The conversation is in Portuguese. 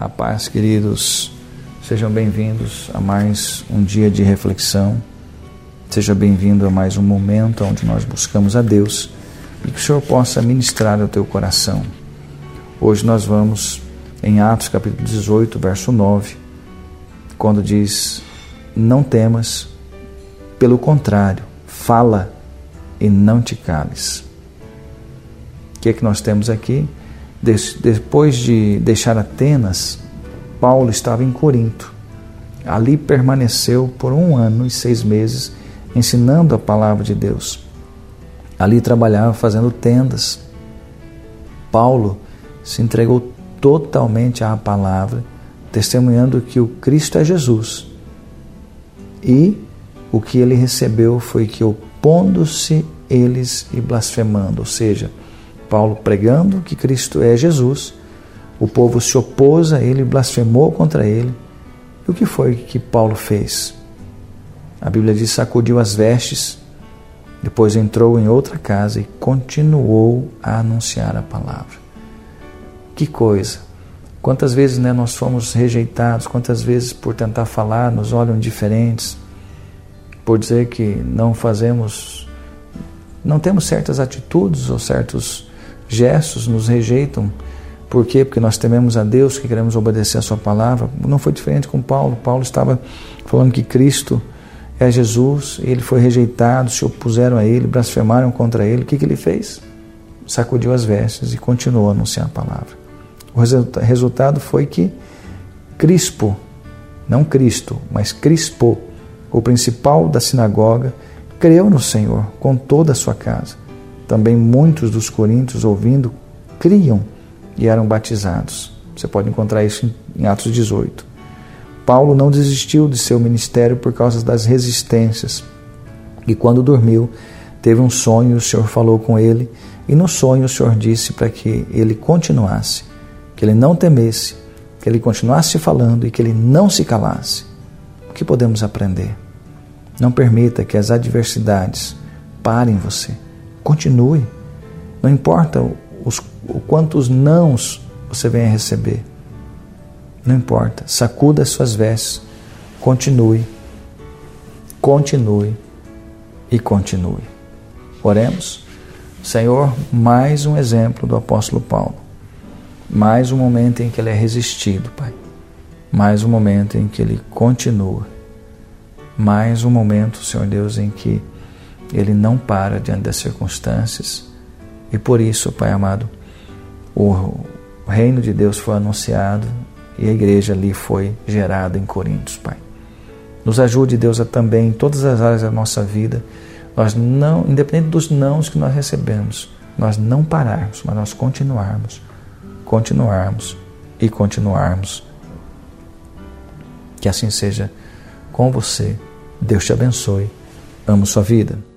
A paz, queridos. Sejam bem-vindos a mais um dia de reflexão. Seja bem-vindo a mais um momento onde nós buscamos a Deus e que o Senhor possa ministrar ao teu coração. Hoje nós vamos em Atos capítulo 18, verso 9, quando diz: Não temas, pelo contrário, fala e não te cales. O que é que nós temos aqui? Depois de deixar Atenas, Paulo estava em Corinto. Ali permaneceu por um ano e seis meses ensinando a palavra de Deus. Ali trabalhava fazendo tendas. Paulo se entregou totalmente à palavra, testemunhando que o Cristo é Jesus. E o que ele recebeu foi que, opondo-se eles e blasfemando, ou seja, Paulo pregando que Cristo é Jesus, o povo se opôs a ele, blasfemou contra ele. E o que foi que Paulo fez? A Bíblia diz: sacudiu as vestes, depois entrou em outra casa e continuou a anunciar a palavra. Que coisa! Quantas vezes né, nós fomos rejeitados, quantas vezes por tentar falar nos olham diferentes, por dizer que não fazemos, não temos certas atitudes ou certos gestos nos rejeitam. Por quê? Porque nós tememos a Deus, que queremos obedecer a Sua palavra. Não foi diferente com Paulo. Paulo estava falando que Cristo é Jesus, ele foi rejeitado, se opuseram a ele, blasfemaram contra ele. O que, que ele fez? Sacudiu as vestes e continuou a anunciar a palavra. O resultado foi que Crispo, não Cristo, mas Crispo, o principal da sinagoga, creu no Senhor com toda a sua casa. Também muitos dos coríntios, ouvindo, criam e eram batizados. Você pode encontrar isso em Atos 18. Paulo não desistiu de seu ministério por causa das resistências. E quando dormiu, teve um sonho, o Senhor falou com ele, e no sonho o Senhor disse para que ele continuasse, que ele não temesse, que ele continuasse falando e que ele não se calasse. O que podemos aprender? Não permita que as adversidades parem você. Continue. Não importa os, o quantos nãos você venha receber. Não importa. Sacuda as suas vestes. Continue. Continue. E continue. Oremos. Senhor, mais um exemplo do apóstolo Paulo. Mais um momento em que ele é resistido, Pai. Mais um momento em que ele continua. Mais um momento, Senhor Deus, em que ele não para diante das circunstâncias. E por isso, Pai amado, o reino de Deus foi anunciado e a igreja ali foi gerada em Coríntios, Pai. Nos ajude, Deus, a também em todas as áreas da nossa vida, nós não, independente dos nãos que nós recebemos, nós não pararmos, mas nós continuarmos, continuarmos e continuarmos. Que assim seja com você. Deus te abençoe. Amo sua vida.